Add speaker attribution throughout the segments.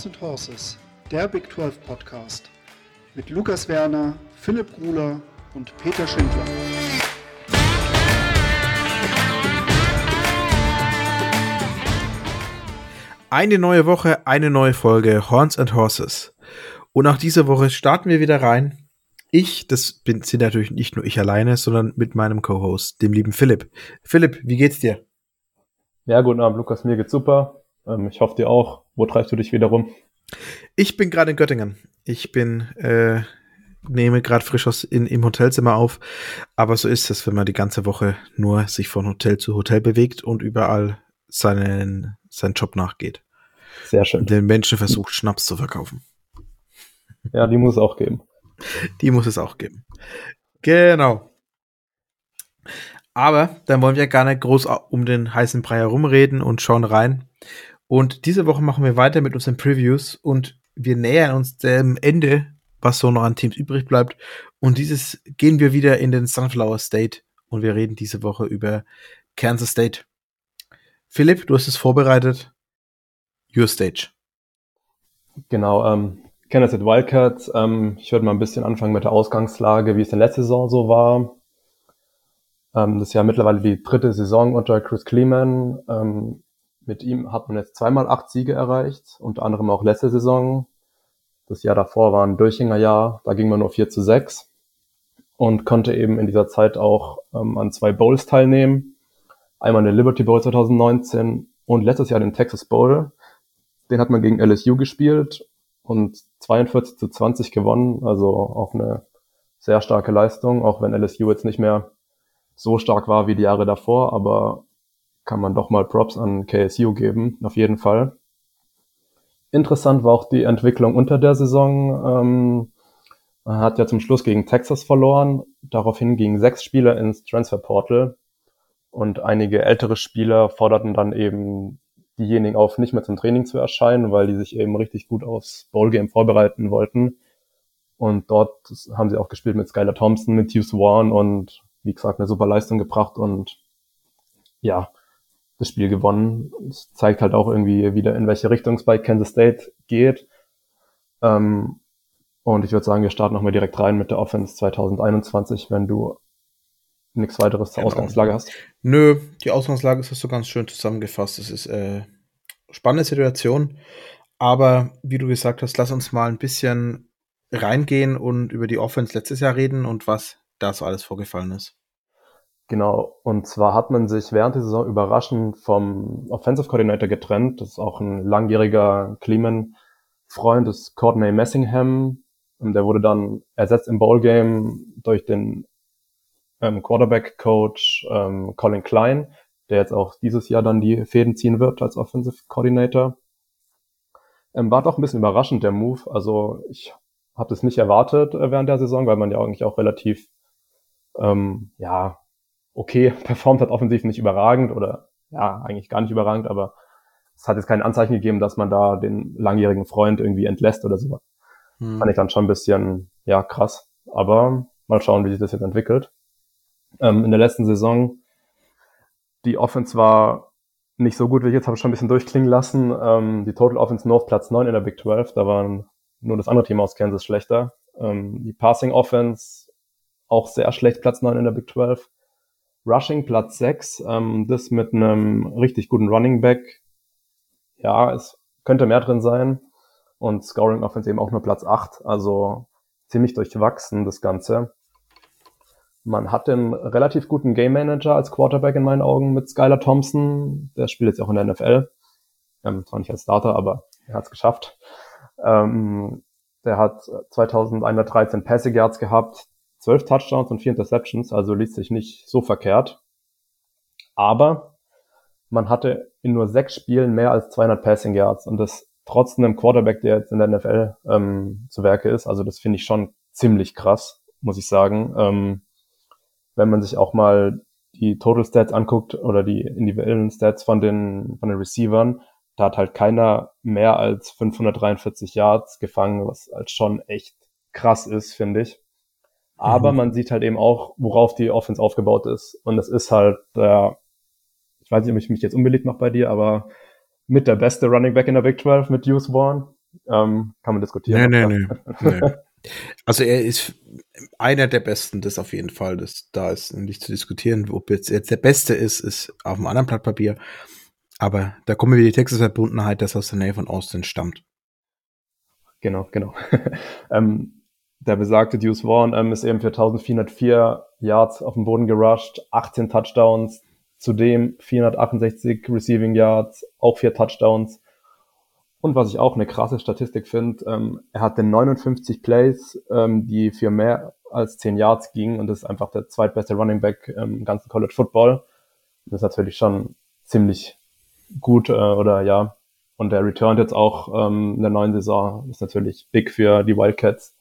Speaker 1: Horns and Horses, der Big 12 Podcast mit Lukas Werner, Philipp Gruler und Peter Schindler.
Speaker 2: Eine neue Woche, eine neue Folge Horns and Horses. Und auch diese Woche starten wir wieder rein. Ich, das bin, sind natürlich nicht nur ich alleine, sondern mit meinem Co-Host, dem lieben Philipp. Philipp, wie geht's dir?
Speaker 3: Ja, guten Abend, Lukas. Mir geht's super. Ähm, ich hoffe dir auch. Wo treibst du dich wieder rum?
Speaker 2: Ich bin gerade in Göttingen. Ich bin, äh, nehme gerade frisch aus in, im Hotelzimmer auf. Aber so ist es, wenn man die ganze Woche nur sich von Hotel zu Hotel bewegt und überall seinen, seinen Job nachgeht.
Speaker 3: Sehr schön.
Speaker 2: Den Menschen versucht, Schnaps zu verkaufen.
Speaker 3: Ja, die muss es auch geben.
Speaker 2: Die muss es auch geben. Genau. Aber dann wollen wir gar nicht groß um den heißen Brei herumreden und schauen rein. Und diese Woche machen wir weiter mit unseren Previews und wir nähern uns dem Ende, was so noch an Teams übrig bleibt. Und dieses gehen wir wieder in den Sunflower State und wir reden diese Woche über Kansas State. Philipp, du hast es vorbereitet. Your stage.
Speaker 3: Genau, ähm, Kansas City Wildcats. Ähm, ich würde mal ein bisschen anfangen mit der Ausgangslage, wie es in der letzten Saison so war. Ähm, das ist ja mittlerweile die dritte Saison unter Chris Kleeman. Ähm, mit ihm hat man jetzt zweimal acht Siege erreicht, unter anderem auch letzte Saison. Das Jahr davor war ein Durchhängerjahr, da ging man nur 4 zu 6 und konnte eben in dieser Zeit auch ähm, an zwei Bowls teilnehmen. Einmal den Liberty Bowl 2019 und letztes Jahr den Texas Bowl. Den hat man gegen LSU gespielt und 42 zu 20 gewonnen, also auch eine sehr starke Leistung, auch wenn LSU jetzt nicht mehr so stark war wie die Jahre davor, aber kann man doch mal Props an KSU geben, auf jeden Fall. Interessant war auch die Entwicklung unter der Saison. Ähm, man hat ja zum Schluss gegen Texas verloren. Daraufhin gingen sechs Spieler ins Transferportal und einige ältere Spieler forderten dann eben diejenigen auf, nicht mehr zum Training zu erscheinen, weil die sich eben richtig gut aufs Bowlgame vorbereiten wollten. Und dort haben sie auch gespielt mit Skylar Thompson, mit Hughes Warren und wie gesagt eine super Leistung gebracht und ja, das Spiel gewonnen. Es zeigt halt auch irgendwie wieder, in welche Richtung es bei Kansas State geht. Ähm, und ich würde sagen, wir starten nochmal direkt rein mit der Offense 2021, wenn du nichts weiteres zur genau. Ausgangslage hast.
Speaker 2: Nö, die Ausgangslage ist so ganz schön zusammengefasst. Es ist äh, spannende Situation. Aber wie du gesagt hast, lass uns mal ein bisschen reingehen und über die Offense letztes Jahr reden und was da so alles vorgefallen ist.
Speaker 3: Genau, und zwar hat man sich während der Saison überraschend vom Offensive Coordinator getrennt. Das ist auch ein langjähriger Cleman-Freund des Courtney Messingham. Der wurde dann ersetzt im Bowl-Game durch den ähm, Quarterback-Coach ähm, Colin Klein, der jetzt auch dieses Jahr dann die Fäden ziehen wird als Offensive Coordinator. Ähm, war doch ein bisschen überraschend, der Move. Also ich habe das nicht erwartet äh, während der Saison, weil man ja eigentlich auch relativ ähm, ja, okay performt hat, offensiv nicht überragend oder ja, eigentlich gar nicht überragend, aber es hat jetzt kein Anzeichen gegeben, dass man da den langjährigen Freund irgendwie entlässt oder so. Hm. Fand ich dann schon ein bisschen, ja, krass. Aber mal schauen, wie sich das jetzt entwickelt. Ähm, in der letzten Saison, die Offense war nicht so gut wie ich jetzt, habe ich schon ein bisschen durchklingen lassen. Ähm, die Total Offense North Platz 9 in der Big 12, da waren nur das andere Team aus Kansas schlechter. Ähm, die Passing Offense auch sehr schlecht, Platz 9 in der Big 12. Rushing Platz 6, ähm, das mit einem richtig guten Running Back. Ja, es könnte mehr drin sein. Und Scoring Offense eben auch nur Platz 8, also ziemlich durchwachsen das Ganze. Man hat einen relativ guten Game Manager als Quarterback in meinen Augen mit Skylar Thompson. Der spielt jetzt auch in der NFL. Ähm, zwar nicht als Starter, aber er hat es geschafft. Ähm, der hat 2113 Passing Yards gehabt, 12 Touchdowns und 4 Interceptions, also liest sich nicht so verkehrt. Aber man hatte in nur sechs Spielen mehr als 200 Passing Yards und das trotz einem Quarterback, der jetzt in der NFL ähm, zu Werke ist. Also das finde ich schon ziemlich krass, muss ich sagen. Ähm, wenn man sich auch mal die Total Stats anguckt oder die individuellen Stats von den, von den Receivern, da hat halt keiner mehr als 543 Yards gefangen, was halt schon echt krass ist, finde ich. Aber mhm. man sieht halt eben auch, worauf die Offense aufgebaut ist. Und es ist halt, äh, ich weiß nicht, ob ich mich jetzt unbeliebt mache bei dir, aber mit der beste Running Back in der Big 12 mit Hughes Vaughn. Ähm, kann man diskutieren.
Speaker 2: Nee, nee, nee, nee. Also er ist einer der Besten, das auf jeden Fall. Das, da ist nicht zu diskutieren. Ob jetzt, jetzt der Beste ist, ist auf einem anderen Blatt Papier. Aber da kommen wir die Texas-Verbundenheit, das aus der Nähe von Austin stammt.
Speaker 3: Genau, genau. ähm, der besagte Deuce Vaughn ähm, ist eben für 1404 Yards auf dem Boden gerusht, 18 Touchdowns, zudem 468 Receiving Yards, auch vier Touchdowns. Und was ich auch eine krasse Statistik finde, ähm, er hatte 59 Plays, ähm, die für mehr als 10 Yards gingen und ist einfach der zweitbeste Running Back im ganzen College Football. Das ist natürlich schon ziemlich gut äh, oder ja. Und er returnt jetzt auch ähm, in der neuen Saison. Ist natürlich big für die Wildcats.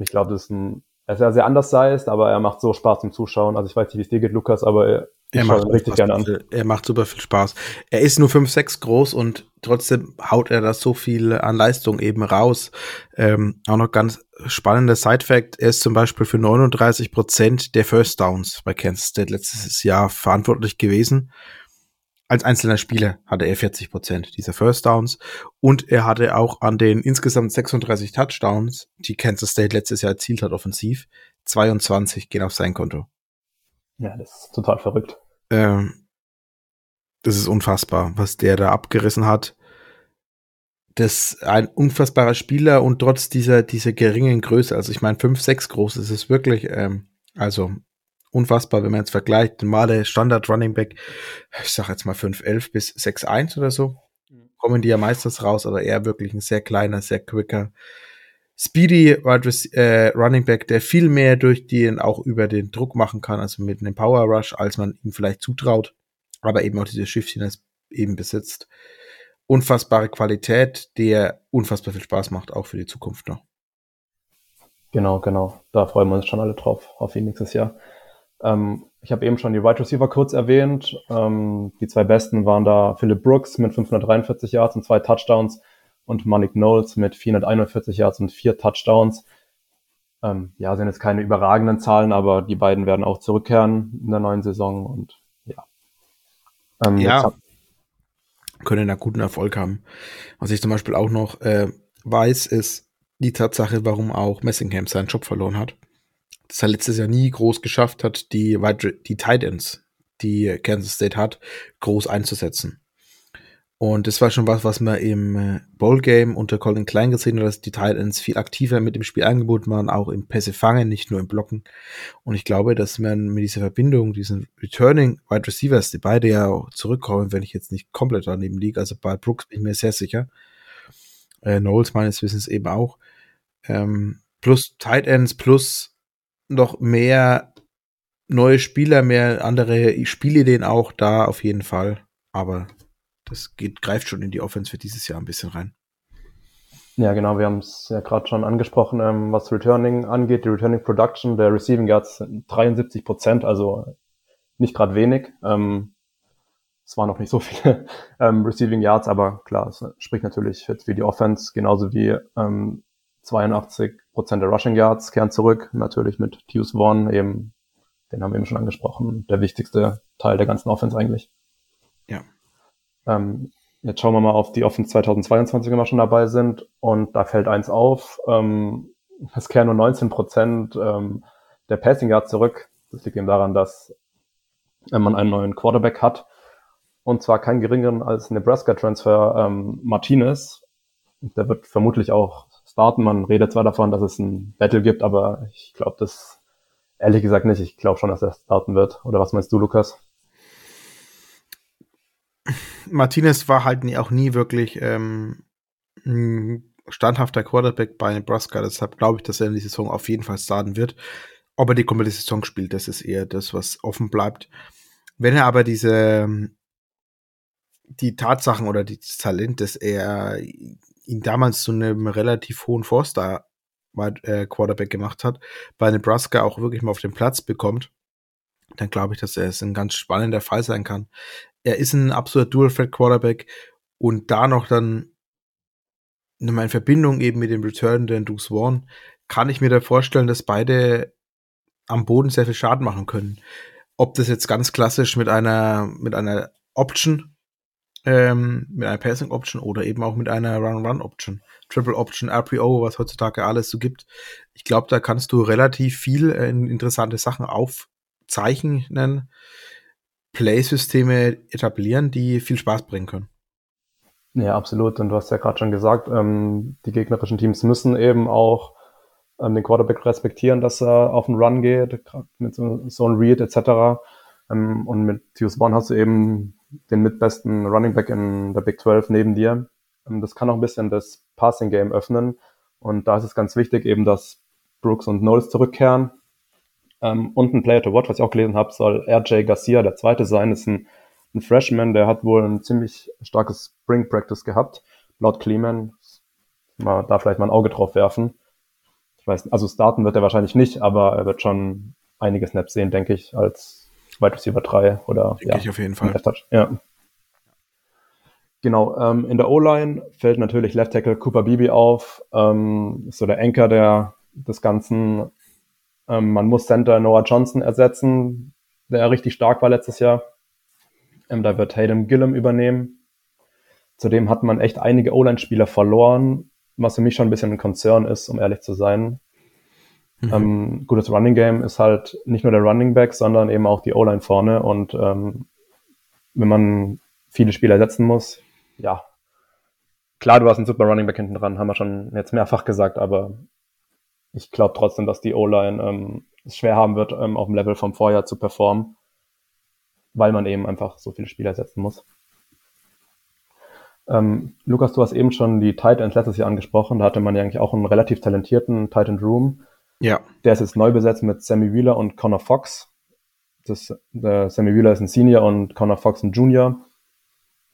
Speaker 3: Ich glaube, das ist ein, er ist ja sehr anders heißt, aber er macht so Spaß zum Zuschauen. Also ich weiß nicht, wie es dir geht, Lukas, aber
Speaker 2: er macht richtig gerne an. Er macht super viel Spaß. Er ist nur 5,6 groß und trotzdem haut er da so viel an Leistung eben raus. Ähm, auch noch ganz spannender Side-Fact, er ist zum Beispiel für 39 Prozent der First Downs bei Kansas State letztes Jahr verantwortlich gewesen als einzelner Spieler hatte er 40 Prozent dieser First Downs und er hatte auch an den insgesamt 36 Touchdowns, die Kansas State letztes Jahr erzielt hat, offensiv, 22 gehen auf sein Konto.
Speaker 3: Ja, das ist total verrückt.
Speaker 2: Ähm, das ist unfassbar, was der da abgerissen hat. Das ist ein unfassbarer Spieler und trotz dieser, dieser geringen Größe, also ich meine 5, 6 groß, ist es wirklich, ähm, also unfassbar, wenn man jetzt vergleicht, normale Standard Running Back, ich sag jetzt mal 5'11 bis 6'1 oder so, mhm. kommen die ja meistens raus, aber er wirklich ein sehr kleiner, sehr quicker, speedy äh, Running Back, der viel mehr durch den auch über den Druck machen kann, also mit einem Power Rush, als man ihm vielleicht zutraut, aber eben auch diese Schiffchen eben besitzt. Unfassbare Qualität, der unfassbar viel Spaß macht, auch für die Zukunft noch.
Speaker 3: Genau, genau. Da freuen wir uns schon alle drauf, auf ihn nächstes Jahr. Ähm, ich habe eben schon die Wide Receiver kurz erwähnt. Ähm, die zwei besten waren da Philip Brooks mit 543 Yards und zwei Touchdowns und Malik Knowles mit 441 Yards und vier Touchdowns. Ähm, ja, sind jetzt keine überragenden Zahlen, aber die beiden werden auch zurückkehren in der neuen Saison und ja.
Speaker 2: Ähm, ja. Können da guten Erfolg haben. Was ich zum Beispiel auch noch äh, weiß, ist die Tatsache, warum auch Messingham seinen Job verloren hat das er letztes Jahr nie groß geschafft hat, die, die Tight Ends, die Kansas State hat, groß einzusetzen. Und das war schon was, was man im äh, Bowl-Game unter Colin Klein gesehen hat, dass die Tight Ends viel aktiver mit dem Spiel angeboten waren, auch im Pässe fangen, nicht nur im Blocken. Und ich glaube, dass man mit dieser Verbindung, diesen Returning Wide Receivers, die beide ja auch zurückkommen, wenn ich jetzt nicht komplett daneben liege, also bei Brooks bin ich mir sehr sicher, äh, Knowles meines Wissens eben auch, ähm, plus Tight Ends, plus noch mehr neue Spieler, mehr andere Spielideen auch da auf jeden Fall. Aber das geht, greift schon in die Offense für dieses Jahr ein bisschen rein.
Speaker 3: Ja, genau, wir haben es ja gerade schon angesprochen, ähm, was Returning angeht, die Returning Production, der Receiving Yards 73 Prozent, also nicht gerade wenig. Ähm, es waren noch nicht so viele ähm, Receiving Yards, aber klar, es spricht natürlich jetzt für die Offense, genauso wie ähm, 82 Prozent der Rushing Yards kehren zurück, natürlich mit Hughes Vaughn, eben, den haben wir eben schon angesprochen, der wichtigste Teil der ganzen Offense eigentlich.
Speaker 2: Ja.
Speaker 3: Ähm, jetzt schauen wir mal auf die Offense 2022, wenn wir schon dabei sind, und da fällt eins auf, ähm, es kehren nur 19 Prozent ähm, der Passing Yards zurück. Das liegt eben daran, dass äh, man einen neuen Quarterback hat, und zwar keinen geringeren als Nebraska-Transfer ähm, Martinez. Der wird vermutlich auch starten. Man redet zwar davon, dass es ein Battle gibt, aber ich glaube das ehrlich gesagt nicht. Ich glaube schon, dass er starten wird. Oder was meinst du, Lukas?
Speaker 2: Martinez war halt nie, auch nie wirklich ähm, ein standhafter Quarterback bei Nebraska. Deshalb glaube ich, dass er in die Saison auf jeden Fall starten wird. Ob er die komplette Saison spielt, das ist eher das, was offen bleibt. Wenn er aber diese die Tatsachen oder das Talent, das er ihn damals zu einem relativ hohen Four-Star äh, Quarterback gemacht hat, bei Nebraska auch wirklich mal auf den Platz bekommt, dann glaube ich, dass er es ein ganz spannender Fall sein kann. Er ist ein absoluter Dual-Threat und da noch dann in Verbindung eben mit dem Return der Deuce Vaughn, kann ich mir da vorstellen, dass beide am Boden sehr viel Schaden machen können. Ob das jetzt ganz klassisch mit einer, mit einer Option ähm, mit einer Passing Option oder eben auch mit einer Run-Run Option. Triple Option, RPO, was heutzutage alles so gibt. Ich glaube, da kannst du relativ viel äh, interessante Sachen aufzeichnen, Play-Systeme etablieren, die viel Spaß bringen können.
Speaker 3: Ja, absolut. Und du hast ja gerade schon gesagt, ähm, die gegnerischen Teams müssen eben auch ähm, den Quarterback respektieren, dass er auf den Run geht, mit so, so einem Read etc. Ähm, und mit Tius Bond hast du eben den mitbesten Running Back in der Big 12 neben dir. Ähm, das kann auch ein bisschen das Passing Game öffnen. Und da ist es ganz wichtig eben, dass Brooks und Knowles zurückkehren. Ähm, und ein Player to Watch, was ich auch gelesen habe, soll RJ Garcia der zweite sein. Ist ein ein Freshman, der hat wohl ein ziemlich starkes Spring Practice gehabt, laut Kleeman. Man da vielleicht mal ein Auge drauf werfen. Ich weiß, also starten wird er wahrscheinlich nicht, aber er wird schon einige Snaps sehen, denke ich, als Wide Receiver 3 oder
Speaker 2: denke ja, ich auf jeden Fall.
Speaker 3: Ja. Genau, ähm, in der O-Line fällt natürlich Left Tackle Cooper Bibi auf, ähm, ist so der Anchor der, des Ganzen. Ähm, man muss Center Noah Johnson ersetzen, der richtig stark war letztes Jahr. Ähm, da wird Hayden Gillum übernehmen. Zudem hat man echt einige O-Line-Spieler verloren, was für mich schon ein bisschen ein Konzern ist, um ehrlich zu sein. Mhm. Ähm, gutes Running Game ist halt nicht nur der Running Back, sondern eben auch die O-Line vorne. Und ähm, wenn man viele Spieler setzen muss, ja, klar, du hast einen super Running Back hinten dran, haben wir schon jetzt mehrfach gesagt, aber ich glaube trotzdem, dass die O-Line ähm, es schwer haben wird, ähm, auf dem Level vom Vorjahr zu performen weil man eben einfach so viele Spieler setzen muss. Ähm, Lukas, du hast eben schon die Tight Ends letztes Jahr angesprochen. Da hatte man ja eigentlich auch einen relativ talentierten Tight End Room.
Speaker 2: Ja.
Speaker 3: Der ist jetzt neu besetzt mit Sammy Wheeler und Connor Fox. Das, äh, Sammy Wheeler ist ein Senior und Connor Fox ein Junior.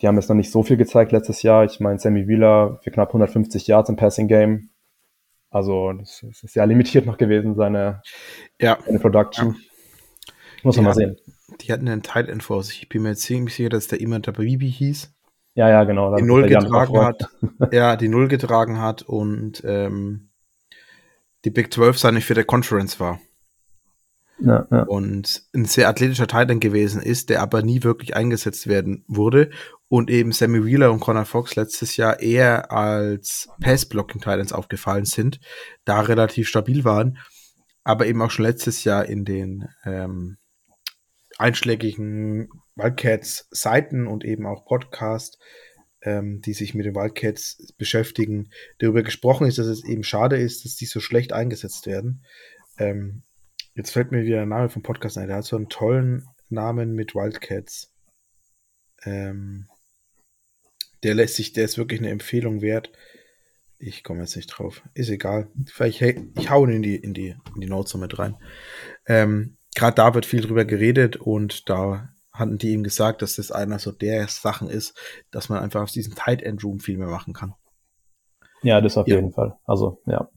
Speaker 3: Die haben jetzt noch nicht so viel gezeigt letztes Jahr. Ich meine, Sammy Wheeler für knapp 150 Yards im Passing Game. Also, das ist sehr limitiert noch gewesen, seine,
Speaker 2: ja.
Speaker 3: seine Production. Ja. Muss man ja. mal sehen
Speaker 2: die hatten einen Tight End vor sich. Ich bin mir jetzt ziemlich sicher, dass der jemand der Bibi hieß.
Speaker 3: Ja, ja, genau.
Speaker 2: Die Null getragen hat. ja, die Null getragen hat und ähm, die Big 12 seine vierte Conference war.
Speaker 3: Ja, ja.
Speaker 2: Und ein sehr athletischer Titan gewesen ist, der aber nie wirklich eingesetzt werden wurde. Und eben Sammy Wheeler und Connor Fox letztes Jahr eher als Pass-Blocking-Titans aufgefallen sind, da relativ stabil waren, aber eben auch schon letztes Jahr in den ähm, einschlägigen Wildcats-Seiten und eben auch Podcast, ähm, die sich mit den Wildcats beschäftigen, darüber gesprochen ist, dass es eben schade ist, dass die so schlecht eingesetzt werden. Ähm, jetzt fällt mir wieder der Name vom Podcast ein. Der hat so einen tollen Namen mit Wildcats. Ähm, der lässt sich, der ist wirklich eine Empfehlung wert. Ich komme jetzt nicht drauf. Ist egal. Vielleicht, ich hau ihn in die, in die, in die Notes mit rein. Ähm, gerade da wird viel drüber geredet und da hatten die ihm gesagt, dass das einer so der Sachen ist, dass man einfach aus diesem Tight End Room viel mehr machen kann.
Speaker 3: Ja, das auf ja. jeden Fall. Also, ja.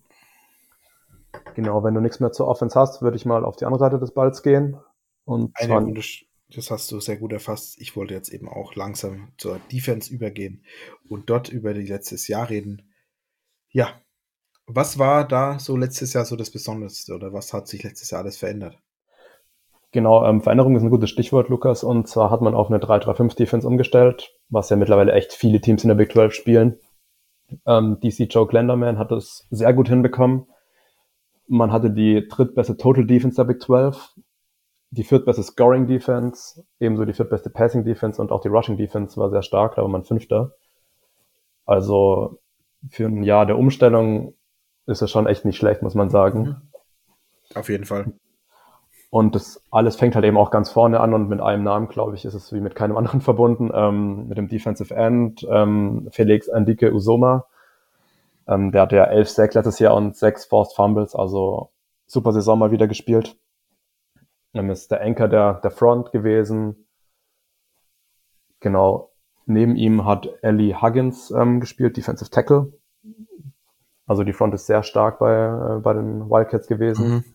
Speaker 3: Genau, wenn du nichts mehr zur Offense hast, würde ich mal auf die andere Seite des Balls gehen. Und
Speaker 2: zwar, das hast du sehr gut erfasst. Ich wollte jetzt eben auch langsam zur Defense übergehen und dort über die letztes Jahr reden. Ja, was war da so letztes Jahr so das Besonderste oder was hat sich letztes Jahr alles verändert?
Speaker 3: Genau, ähm, Veränderung ist ein gutes Stichwort, Lukas. Und zwar hat man auf eine 3-3-5-Defense umgestellt, was ja mittlerweile echt viele Teams in der Big 12 spielen. Ähm, DC Joe Glenderman hat es sehr gut hinbekommen. Man hatte die drittbeste Total Defense der Big 12, die viertbeste Scoring Defense, ebenso die viertbeste Passing Defense und auch die Rushing Defense war sehr stark, da war man Fünfter. Also für ein Jahr der Umstellung ist es schon echt nicht schlecht, muss man sagen.
Speaker 2: Auf jeden Fall.
Speaker 3: Und das alles fängt halt eben auch ganz vorne an und mit einem Namen, glaube ich, ist es wie mit keinem anderen verbunden, ähm, mit dem Defensive End, ähm, Felix Andike Usoma. Ähm, der hatte ja elf Sacks letztes Jahr und sechs Forced Fumbles, also super Saison mal wieder gespielt. Dann ist der Anchor der, der Front gewesen. Genau. Neben ihm hat Ellie Huggins ähm, gespielt, Defensive Tackle. Also die Front ist sehr stark bei, äh, bei den Wildcats gewesen. Mhm.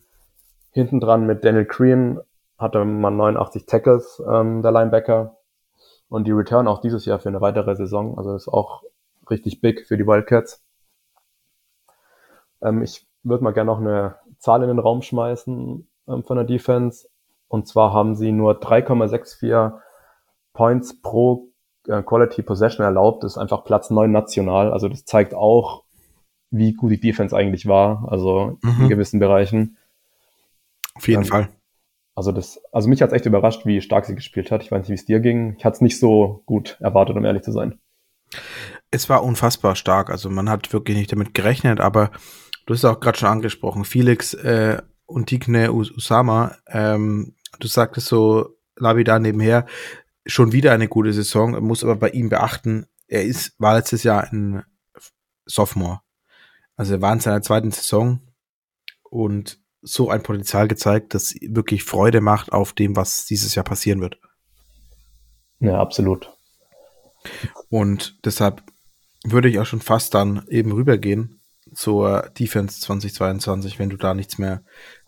Speaker 3: Hinten dran mit Daniel Green hatte man 89 Tackles, ähm, der Linebacker. Und die Return auch dieses Jahr für eine weitere Saison. Also ist auch richtig big für die Wildcats. Ähm, ich würde mal gerne noch eine Zahl in den Raum schmeißen ähm, von der Defense. Und zwar haben sie nur 3,64 Points pro äh, Quality Possession erlaubt, ist einfach Platz 9 national. Also das zeigt auch, wie gut die Defense eigentlich war, also mhm. in gewissen Bereichen.
Speaker 2: Auf jeden ähm, Fall.
Speaker 3: Also das, also mich hat es echt überrascht, wie stark sie gespielt hat. Ich weiß nicht, wie es dir ging. Ich hatte es nicht so gut erwartet, um ehrlich zu sein.
Speaker 2: Es war unfassbar stark. Also man hat wirklich nicht damit gerechnet, aber du hast auch gerade schon angesprochen, Felix äh, und Digne Usama, ähm, du sagtest so Labida nebenher, schon wieder eine gute Saison, muss aber bei ihm beachten, er ist, war letztes Jahr ein Sophomore. Also er war in seiner zweiten Saison und so ein Potenzial gezeigt, das wirklich Freude macht auf dem, was dieses Jahr passieren wird.
Speaker 3: Ja, absolut.
Speaker 2: Und deshalb würde ich auch schon fast dann eben rübergehen zur Defense 2022, wenn du da nichts mehr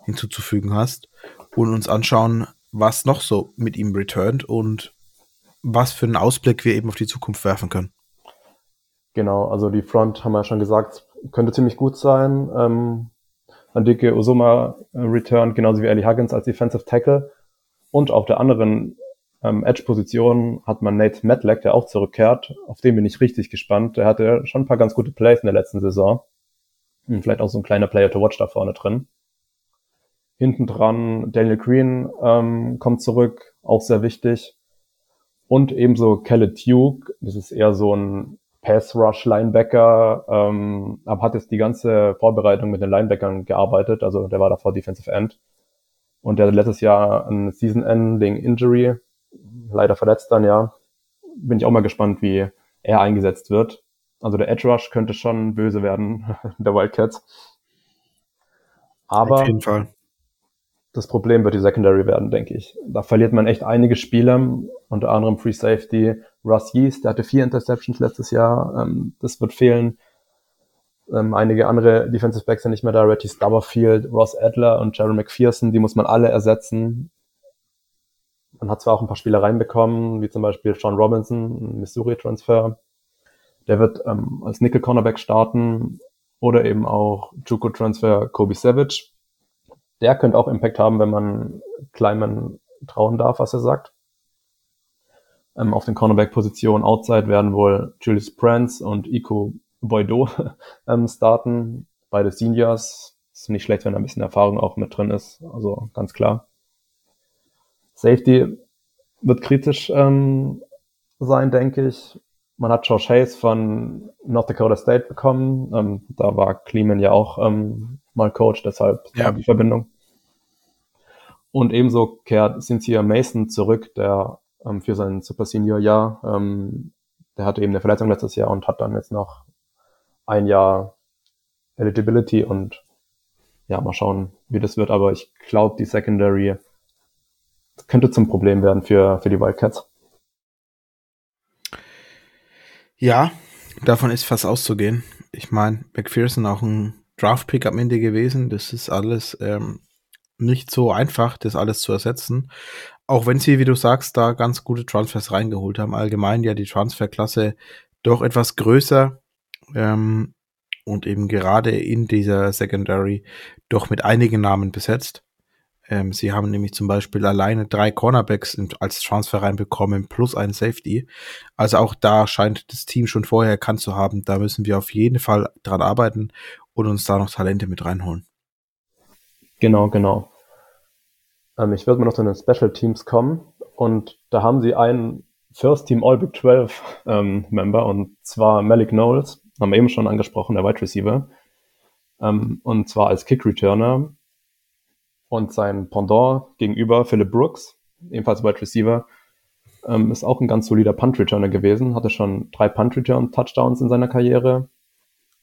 Speaker 2: hinzuzufügen hast und uns anschauen, was noch so mit ihm returnt und was für einen Ausblick wir eben auf die Zukunft werfen können.
Speaker 3: Genau, also die Front haben wir schon gesagt, könnte ziemlich gut sein. Ähm, Andike Osuma äh, returned, genauso wie Ellie Huggins als Defensive Tackle. Und auf der anderen ähm, Edge-Position hat man Nate Matlack, der auch zurückkehrt. Auf den bin ich richtig gespannt. Der hatte schon ein paar ganz gute Plays in der letzten Saison. Und vielleicht auch so ein kleiner Player to watch da vorne drin. Hinten dran Daniel Green ähm, kommt zurück, auch sehr wichtig. Und ebenso Kelly Duke, das ist eher so ein Pass-Rush-Linebacker, ähm, aber hat jetzt die ganze Vorbereitung mit den Linebackern gearbeitet, also der war davor Defensive End. Und der hat letztes Jahr ein Season-Ending Injury, leider verletzt dann, ja. Bin ich auch mal gespannt, wie er eingesetzt wird. Also der Edge Rush könnte schon böse werden, der Wildcats. Aber Auf jeden Fall. das Problem wird die Secondary werden, denke ich. Da verliert man echt einige Spieler, unter anderem Free Safety, Russ Yeast, der hatte vier Interceptions letztes Jahr, ähm, das wird fehlen. Ähm, einige andere Defensive Backs sind nicht mehr da, Retty Stubberfield, Ross Adler und Jerry McPherson, die muss man alle ersetzen. Man hat zwar auch ein paar Spieler reinbekommen, wie zum Beispiel Sean Robinson, Missouri-Transfer. Der wird ähm, als Nickel-Cornerback starten oder eben auch Juco-Transfer Kobe Savage. Der könnte auch Impact haben, wenn man Kleiman trauen darf, was er sagt. Ähm, auf den Cornerback-Positionen outside werden wohl Julius Prance und Iko Boido ähm, starten. Beide Seniors. Ist nicht schlecht, wenn da ein bisschen Erfahrung auch mit drin ist. Also ganz klar. Safety wird kritisch ähm, sein, denke ich. Man hat Josh Hayes von North Dakota State bekommen. Ähm, da war Kleeman ja auch ähm, mal Coach, deshalb ja. die Verbindung. Und ebenso kehrt Cynthia Mason zurück, der ähm, für sein Super Senior Jahr. Ähm, der hatte eben eine Verletzung letztes Jahr und hat dann jetzt noch ein Jahr Eligibility und ja, mal schauen, wie das wird. Aber ich glaube, die Secondary könnte zum Problem werden für, für die Wildcats.
Speaker 2: Ja, davon ist fast auszugehen. Ich meine, McPherson auch ein Draft-Pick am Ende gewesen. Das ist alles ähm, nicht so einfach, das alles zu ersetzen. Auch wenn sie, wie du sagst, da ganz gute Transfers reingeholt haben. Allgemein ja die Transferklasse doch etwas größer ähm, und eben gerade in dieser Secondary doch mit einigen Namen besetzt. Ähm, sie haben nämlich zum Beispiel alleine drei Cornerbacks als Transfer reinbekommen plus einen Safety. Also auch da scheint das Team schon vorher erkannt zu haben, da müssen wir auf jeden Fall dran arbeiten und uns da noch Talente mit reinholen.
Speaker 3: Genau, genau. Ähm, ich würde mal noch zu den Special Teams kommen und da haben sie einen First Team All Big 12 ähm, Member und zwar Malik Knowles, haben wir eben schon angesprochen, der Wide Receiver. Ähm, und zwar als Kick Returner und sein Pendant gegenüber Philip Brooks, ebenfalls Wide Receiver, ähm, ist auch ein ganz solider Punt Returner gewesen, hatte schon drei Punt Return Touchdowns in seiner Karriere.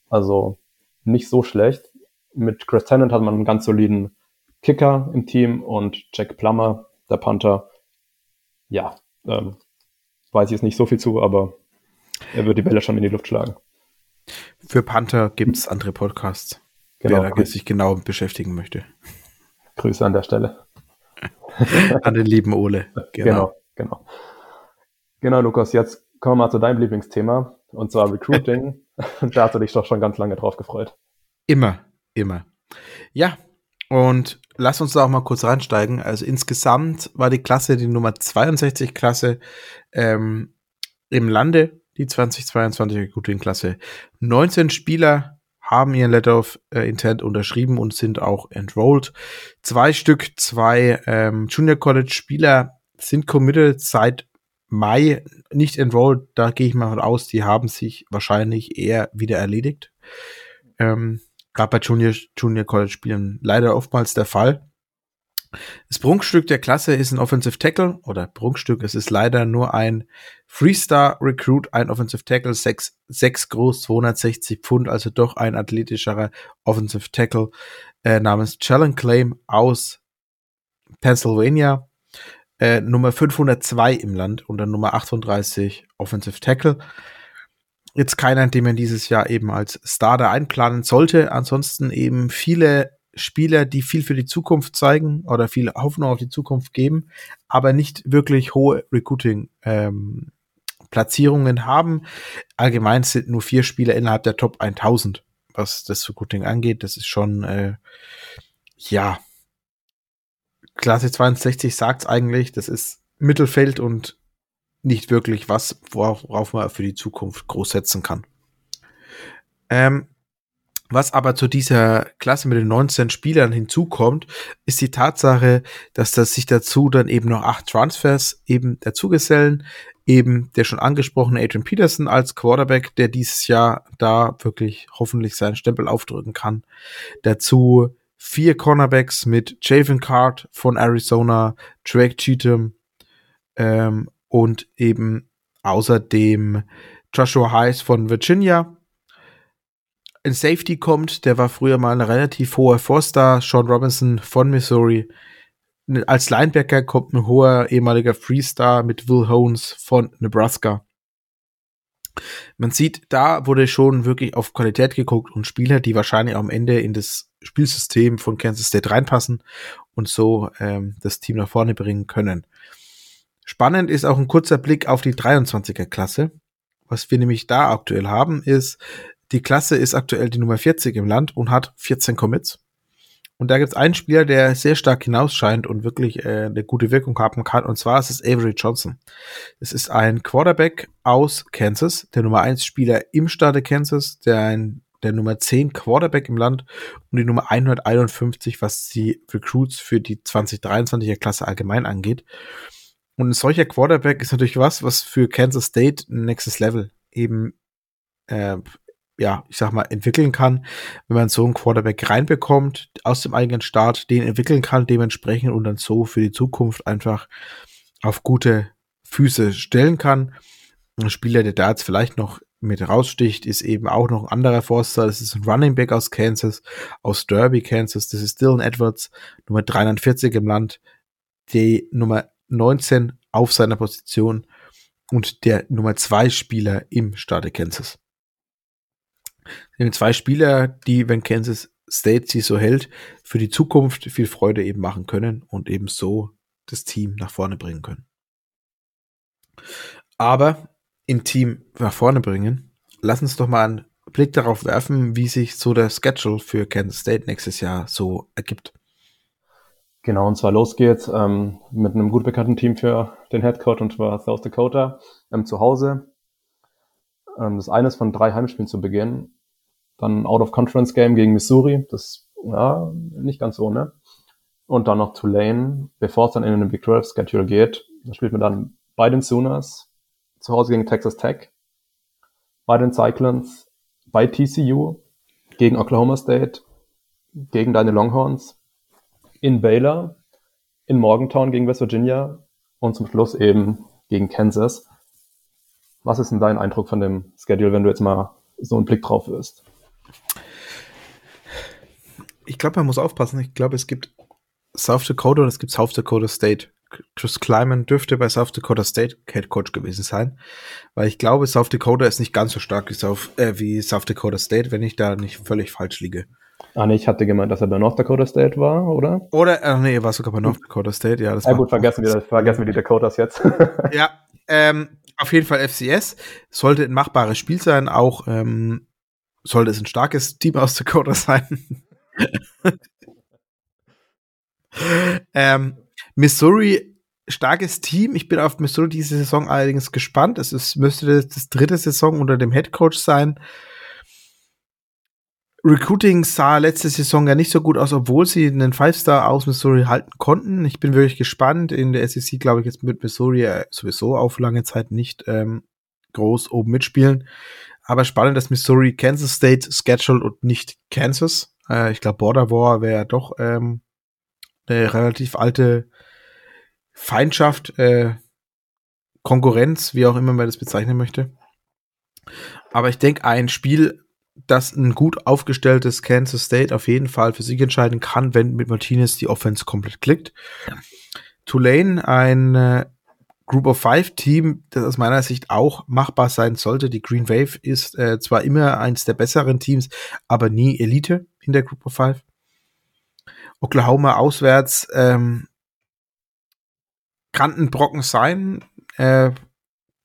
Speaker 3: Also nicht so schlecht. Mit Chris Tennant hat man einen ganz soliden Kicker im Team und Jack Plummer, der Panther, ja, ähm, weiß ich jetzt nicht so viel zu, aber er wird die Bälle schon in die Luft schlagen.
Speaker 2: Für Panther gibt es andere Podcasts, genau, wer da sich genau beschäftigen möchte.
Speaker 3: Grüße an der Stelle.
Speaker 2: an den lieben Ole.
Speaker 3: Genau. genau, genau. Genau, Lukas, jetzt kommen wir mal zu deinem Lieblingsthema, und zwar Recruiting. da hast du dich doch schon ganz lange drauf gefreut.
Speaker 2: Immer, immer. Ja, und lass uns da auch mal kurz reinsteigen. Also insgesamt war die Klasse, die Nummer 62 Klasse, ähm, im Lande, die 2022 Recruiting-Klasse. 19 Spieler haben ihren Letter of äh, Intent unterschrieben und sind auch enrolled. Zwei Stück, zwei ähm, Junior College Spieler sind committed seit Mai nicht enrolled. Da gehe ich mal von aus, die haben sich wahrscheinlich eher wieder erledigt. Ähm, Gerade bei Junior, Junior College Spielen leider oftmals der Fall. Das Prunkstück der Klasse ist ein Offensive Tackle oder Prunkstück, es ist leider nur ein Freestar Recruit, ein Offensive Tackle, 6, 6 groß, 260 Pfund, also doch ein athletischerer Offensive Tackle äh, namens Challen Claim aus Pennsylvania. Äh, Nummer 502 im Land und dann Nummer 38 Offensive Tackle. Jetzt keiner, den man dieses Jahr eben als Starter einplanen sollte. Ansonsten eben viele Spieler, die viel für die Zukunft zeigen oder viel Hoffnung auf die Zukunft geben, aber nicht wirklich hohe Recruiting ähm, Platzierungen haben. Allgemein sind nur vier Spieler innerhalb der Top 1000, was das Recruiting angeht. Das ist schon, äh, ja, Klasse 62 sagt eigentlich, das ist Mittelfeld und nicht wirklich was, worauf man für die Zukunft groß setzen kann. Ähm, was aber zu dieser Klasse mit den 19 Spielern hinzukommt, ist die Tatsache, dass das sich dazu dann eben noch acht Transfers eben dazugesellen. Eben der schon angesprochene Adrian Peterson als Quarterback, der dieses Jahr da wirklich hoffentlich seinen Stempel aufdrücken kann. Dazu vier Cornerbacks mit Javen Card von Arizona, Drake Cheatham ähm, und eben außerdem Joshua Heiss von Virginia ein Safety kommt, der war früher mal ein relativ hoher Four-Star, Sean Robinson von Missouri. Als Linebacker kommt ein hoher ehemaliger Freestar mit Will Hones von Nebraska. Man sieht, da wurde schon wirklich auf Qualität geguckt und Spieler, die wahrscheinlich am Ende in das Spielsystem von Kansas State reinpassen und so ähm, das Team nach vorne bringen können. Spannend ist auch ein kurzer Blick auf die 23er Klasse. Was wir nämlich da aktuell haben, ist die Klasse ist aktuell die Nummer 40 im Land und hat 14 Commits. Und da gibt es einen Spieler, der sehr stark hinausscheint und wirklich äh, eine gute Wirkung haben kann. Und zwar ist es Avery Johnson. Es ist ein Quarterback aus Kansas, der Nummer 1 Spieler im Staate Kansas, der ein der Nummer 10 Quarterback im Land und die Nummer 151, was die Recruits für die 2023er Klasse allgemein angeht. Und ein solcher Quarterback ist natürlich was, was für Kansas State ein nächstes Level eben äh, ja, ich sag mal, entwickeln kann, wenn man so einen Quarterback reinbekommt, aus dem eigenen Start, den entwickeln kann dementsprechend und dann so für die Zukunft einfach auf gute Füße stellen kann. Ein Spieler, der da jetzt vielleicht noch mit raussticht, ist eben auch noch ein anderer Forster. Das ist ein Running Back aus Kansas, aus Derby, Kansas. Das ist Dylan Edwards, Nummer 340 im Land, die Nummer 19 auf seiner Position und der Nummer 2 Spieler im Staate Kansas. Eben zwei Spieler, die, wenn Kansas State sie so hält, für die Zukunft viel Freude eben machen können und eben so das Team nach vorne bringen können. Aber im Team nach vorne bringen, lass uns doch mal einen Blick darauf werfen, wie sich so der Schedule für Kansas State nächstes Jahr so ergibt.
Speaker 3: Genau, und zwar los geht's ähm, mit einem gut bekannten Team für den Headcoach und zwar South Dakota ähm, zu Hause. Ähm, das eine ist von drei Heimspielen zu Beginn dann Out-of-Conference-Game gegen Missouri. Das, ja, nicht ganz so, ne? Und dann noch Tulane, bevor es dann in den Big 12 Schedule geht. Da spielt man dann bei den Sooners, zu Hause gegen Texas Tech, bei den Cyclones, bei TCU, gegen Oklahoma State, gegen deine Longhorns, in Baylor, in Morgantown gegen West Virginia und zum Schluss eben gegen Kansas. Was ist denn dein Eindruck von dem Schedule, wenn du jetzt mal so einen Blick drauf wirst?
Speaker 2: ich glaube, man muss aufpassen. Ich glaube, es gibt South Dakota und es gibt South Dakota State. Chris Kleiman dürfte bei South Dakota State Head Coach gewesen sein, weil ich glaube, South Dakota ist nicht ganz so stark wie South, äh, wie South Dakota State, wenn ich da nicht völlig falsch liege.
Speaker 3: Ah, nee, ich hatte gemeint, dass er bei North Dakota State war, oder?
Speaker 2: Oder, äh, nee, er war sogar bei North Dakota State, ja. Das
Speaker 3: ja, gut, vergessen wir, vergessen wir die Dakotas jetzt.
Speaker 2: ja, ähm, auf jeden Fall FCS. Sollte ein machbares Spiel sein, auch ähm, sollte es ein starkes Team aus Dakota sein. ähm, Missouri starkes Team. Ich bin auf Missouri diese Saison allerdings gespannt. Es ist, müsste das, das dritte Saison unter dem Head Coach sein. Recruiting sah letzte Saison ja nicht so gut aus, obwohl sie einen Five-Star aus Missouri halten konnten. Ich bin wirklich gespannt. In der SEC glaube ich jetzt mit Missouri äh, sowieso auf lange Zeit nicht ähm, groß oben mitspielen. Aber spannend, dass Missouri Kansas State scheduled und nicht Kansas. Äh, ich glaube, Border War wäre doch ähm, eine relativ alte Feindschaft, äh, Konkurrenz, wie auch immer man das bezeichnen möchte. Aber ich denke, ein Spiel, das ein gut aufgestelltes Kansas State auf jeden Fall für sich entscheiden kann, wenn mit Martinez die Offense komplett klickt. Tulane, ein äh, Group of Five Team, das aus meiner Sicht auch machbar sein sollte. Die Green Wave ist äh, zwar immer eins der besseren Teams, aber nie Elite in der Group of Five. Oklahoma auswärts ähm, kann ein Brocken sein. Äh,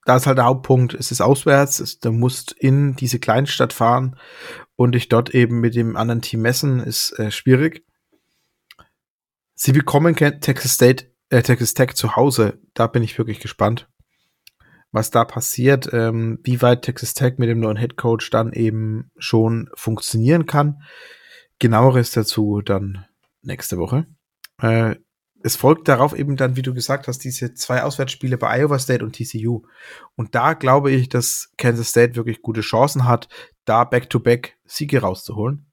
Speaker 2: da ist halt der Hauptpunkt, es ist auswärts, es, du musst in diese Kleinstadt fahren und dich dort eben mit dem anderen Team messen, ist äh, schwierig. Sie bekommen Texas State, äh, Texas Tech zu Hause. Da bin ich wirklich gespannt, was da passiert, ähm, wie weit Texas Tech mit dem neuen Head Coach dann eben schon funktionieren kann. Genaueres dazu dann nächste Woche. Äh, es folgt darauf eben dann, wie du gesagt hast, diese zwei Auswärtsspiele bei Iowa State und TCU. Und da glaube ich, dass Kansas State wirklich gute Chancen hat, da Back-to-Back -back Siege rauszuholen.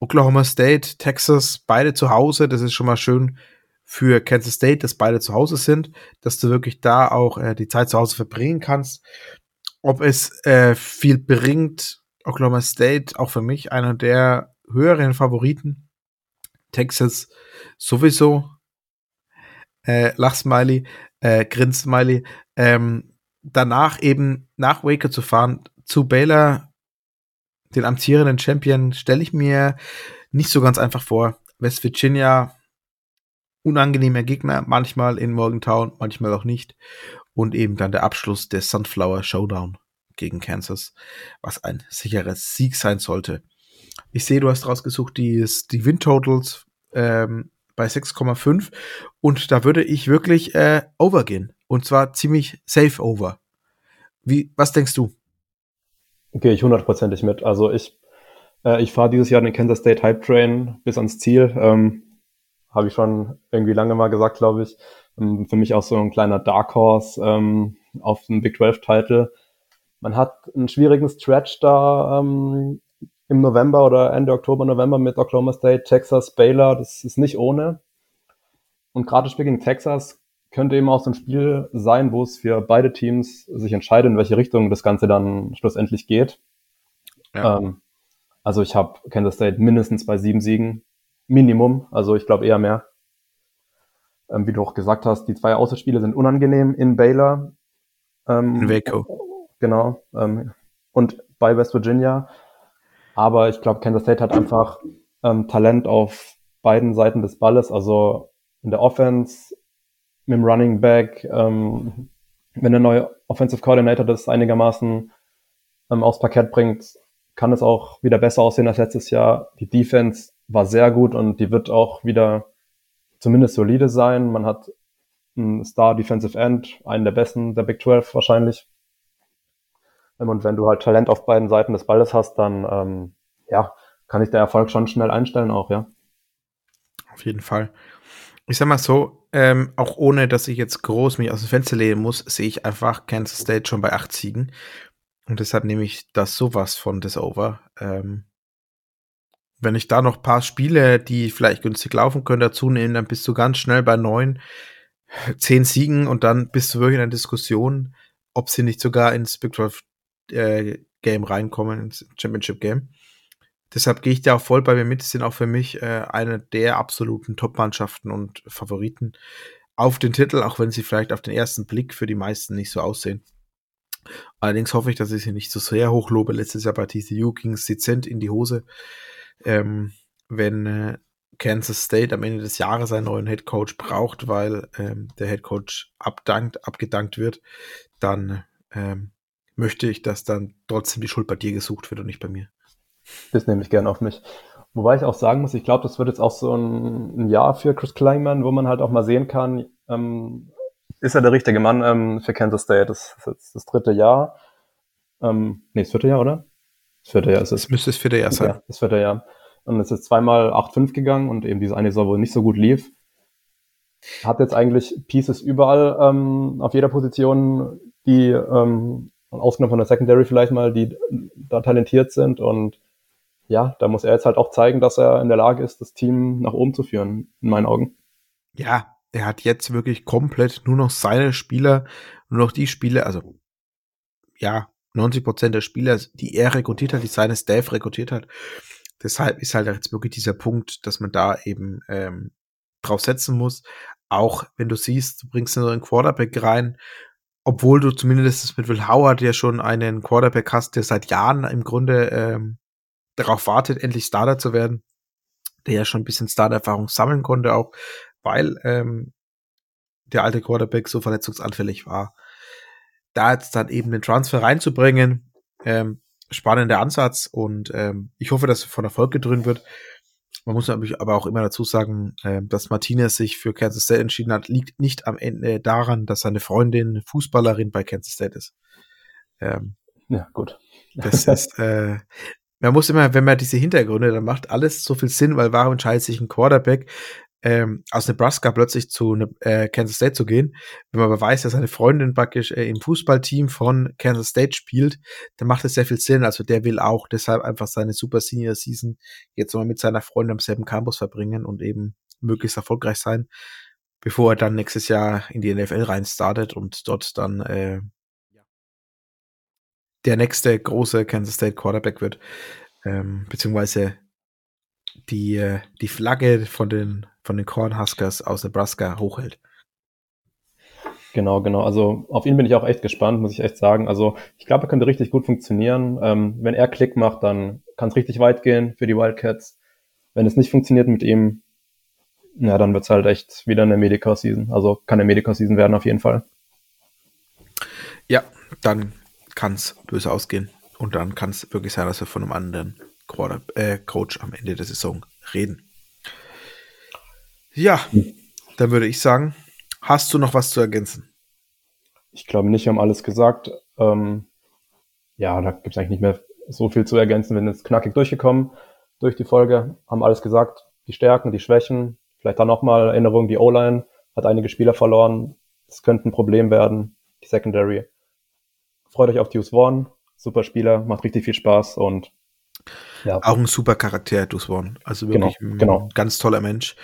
Speaker 2: Oklahoma State, Texas, beide zu Hause. Das ist schon mal schön für Kansas State, dass beide zu Hause sind, dass du wirklich da auch äh, die Zeit zu Hause verbringen kannst. Ob es äh, viel bringt, Oklahoma State, auch für mich einer der höheren Favoriten. Texas sowieso, äh, Lachsmiley, äh, Grinsmiley, ähm, danach eben nach Waker zu fahren, zu Baylor, den amtierenden Champion, stelle ich mir nicht so ganz einfach vor. West Virginia, unangenehmer Gegner, manchmal in Morgantown, manchmal auch nicht. Und eben dann der Abschluss des Sunflower Showdown gegen Kansas, was ein sicheres Sieg sein sollte. Ich sehe, du hast rausgesucht, die, die Win-Totals ähm, bei 6,5 und da würde ich wirklich äh, over gehen und zwar ziemlich safe over. Wie, was denkst du?
Speaker 3: Gehe ich hundertprozentig mit. Also ich, äh, ich fahre dieses Jahr den Kansas State Hype Train bis ans Ziel. Ähm, Habe ich schon irgendwie lange mal gesagt, glaube ich. Ähm, für mich auch so ein kleiner Dark Horse ähm, auf den Big 12 Title. Man hat einen schwierigen Stretch da ähm, im November oder Ende Oktober, November mit Oklahoma State, Texas, Baylor. Das ist nicht ohne. Und gerade das Spiel gegen Texas könnte eben auch so ein Spiel sein, wo es für beide Teams sich entscheidet, in welche Richtung das Ganze dann schlussendlich geht. Ja. Ähm, also ich habe Kansas State mindestens bei sieben Siegen. Minimum, also ich glaube eher mehr. Ähm, wie du auch gesagt hast, die zwei Außerspiele sind unangenehm in Baylor.
Speaker 2: Ähm, in Waco.
Speaker 3: Genau. Ähm, und bei West Virginia. Aber ich glaube, Kansas State hat einfach ähm, Talent auf beiden Seiten des Balles, also in der Offense, mit dem Running Back, ähm, wenn der neue Offensive Coordinator das einigermaßen ähm, aufs Parkett bringt, kann es auch wieder besser aussehen als letztes Jahr. Die Defense war sehr gut und die wird auch wieder zumindest solide sein. Man hat einen Star Defensive End, einen der besten der Big 12 wahrscheinlich. Ähm, und wenn du halt Talent auf beiden Seiten des Balles hast, dann ähm, ja, kann sich der Erfolg schon schnell einstellen auch, ja.
Speaker 2: Auf jeden Fall. Ich sag mal so, ähm, auch ohne, dass ich jetzt groß mich aus dem Fenster lehnen muss, sehe ich einfach Kansas State schon bei acht Siegen. Und deshalb nehme ich das sowas von das Over. Ähm, wenn ich da noch paar Spiele, die vielleicht günstig laufen können, dazu nehme, dann bist du ganz schnell bei neun, zehn Siegen und dann bist du wirklich in einer Diskussion, ob sie nicht sogar ins Big 12 äh, Game reinkommen, ins Championship Game. Deshalb gehe ich da auch voll bei mir mit. Sie sind auch für mich äh, eine der absoluten Top-Mannschaften und Favoriten auf den Titel, auch wenn sie vielleicht auf den ersten Blick für die meisten nicht so aussehen. Allerdings hoffe ich, dass ich sie nicht so sehr hochlobe. Letztes Jahr bei TCU ging es dezent in die Hose. Ähm, wenn äh, Kansas State am Ende des Jahres einen neuen Head Coach braucht, weil ähm, der Head Coach abdankt, abgedankt wird, dann ähm, möchte ich, dass dann trotzdem die Schuld bei dir gesucht wird und nicht bei mir.
Speaker 3: Das nehme ich gerne auf mich. Wobei ich auch sagen muss, ich glaube, das wird jetzt auch so ein, Jahr für Chris Kleinman, wo man halt auch mal sehen kann, ähm, ist er der richtige Mann ähm, für Kansas State. Das ist jetzt das dritte Jahr. Ähm, nee, das vierte Jahr, oder?
Speaker 2: Das vierte Jahr ist es. Das müsste das vierte Jahr sein.
Speaker 3: Ja, das vierte Jahr. Und es ist zweimal 8-5 gegangen und eben diese eine Saison, wo nicht so gut lief. Hat jetzt eigentlich Pieces überall ähm, auf jeder Position, die ähm, ausgenommen von der Secondary vielleicht mal, die da talentiert sind. Und ja, da muss er jetzt halt auch zeigen, dass er in der Lage ist, das Team nach oben zu führen, in meinen Augen.
Speaker 2: Ja, er hat jetzt wirklich komplett nur noch seine Spieler, nur noch die Spieler, also ja, 90 Prozent der Spieler, die er rekrutiert hat, die seine Staff rekrutiert hat. Deshalb ist halt jetzt wirklich dieser Punkt, dass man da eben ähm, drauf setzen muss. Auch wenn du siehst, du bringst nur einen Quarterback rein, obwohl du zumindest mit Will Howard ja schon einen Quarterback hast, der seit Jahren im Grunde ähm, darauf wartet, endlich Starter zu werden, der ja schon ein bisschen Starter-Erfahrung sammeln konnte, auch weil ähm, der alte Quarterback so verletzungsanfällig war. Da jetzt dann eben den Transfer reinzubringen, ähm, spannender Ansatz und ähm, ich hoffe, dass von Erfolg gedrückt wird. Man muss natürlich aber auch immer dazu sagen, äh, dass Martinez sich für Kansas State entschieden hat, liegt nicht am Ende daran, dass seine Freundin Fußballerin bei Kansas State ist.
Speaker 3: Ähm, ja, gut.
Speaker 2: Das ist, äh, man muss immer, wenn man diese Hintergründe, dann macht alles so viel Sinn, weil warum entscheidet sich ein Quarterback ähm, aus Nebraska plötzlich zu äh, Kansas State zu gehen. Wenn man aber weiß, dass seine Freundin praktisch äh, im Fußballteam von Kansas State spielt, dann macht es sehr viel Sinn. Also der will auch deshalb einfach seine Super Senior Season jetzt mal mit seiner Freundin am selben Campus verbringen und eben möglichst erfolgreich sein, bevor er dann nächstes Jahr in die NFL rein startet und dort dann äh, der nächste große Kansas State Quarterback wird, ähm, beziehungsweise die, äh, die Flagge von den, von den Cornhuskers aus Nebraska hochhält.
Speaker 3: Genau, genau. Also auf ihn bin ich auch echt gespannt, muss ich echt sagen. Also ich glaube, er könnte richtig gut funktionieren. Ähm, wenn er Klick macht, dann kann es richtig weit gehen für die Wildcats. Wenn es nicht funktioniert mit ihm, ja, dann wird es halt echt wieder eine Medica-Season. Also kann eine Medica-Season werden auf jeden Fall.
Speaker 2: Ja, dann kann es böse ausgehen. Und dann kann es wirklich sein, dass wir von einem anderen Quarter, äh, Coach am Ende der Saison reden. Ja, dann würde ich sagen, hast du noch was zu ergänzen?
Speaker 3: Ich glaube nicht, wir haben alles gesagt. Ähm, ja, da gibt es eigentlich nicht mehr so viel zu ergänzen. Wir sind jetzt knackig durchgekommen durch die Folge, haben alles gesagt. Die Stärken, die Schwächen, vielleicht dann nochmal Erinnerung, die O-Line hat einige Spieler verloren. Das könnte ein Problem werden. Die Secondary. Freut euch auf Deuce One. Super Spieler, macht richtig viel Spaß und
Speaker 2: ja. Auch ein super Charakter, Deuce One. Also wirklich genau, ein genau. ganz toller Mensch.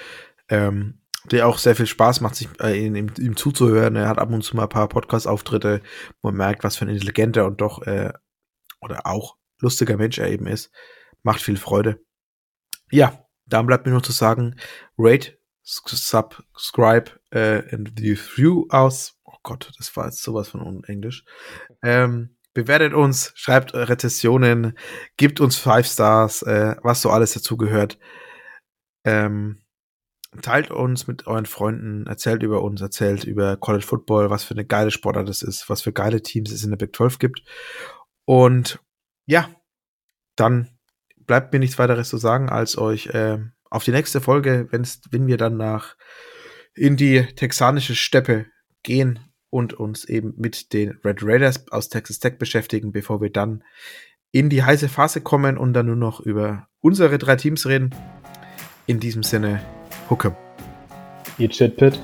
Speaker 2: Ähm, der auch sehr viel Spaß macht, sich äh, ihm, ihm zuzuhören. Er hat ab und zu mal ein paar Podcast-Auftritte, wo man merkt, was für ein intelligenter und doch äh, oder auch lustiger Mensch er eben ist. Macht viel Freude. Ja, dann bleibt mir nur zu sagen, rate, subscribe äh, and the view aus. Oh Gott, das war jetzt sowas von unenglisch. Ähm, bewertet uns, schreibt Rezessionen, gibt uns Five Stars, äh, was so alles dazu gehört. Ähm, teilt uns mit euren Freunden, erzählt über uns, erzählt über College Football, was für eine geile Sportart das ist, was für geile Teams es in der Big 12 gibt. Und ja, dann bleibt mir nichts weiteres zu sagen, als euch äh, auf die nächste Folge, wenn's, wenn wir dann nach in die texanische Steppe gehen und uns eben mit den Red Raiders aus Texas Tech beschäftigen, bevor wir dann in die heiße Phase kommen und dann nur noch über unsere drei Teams reden. In diesem Sinne, Hookem.
Speaker 3: Eat shit, Pit.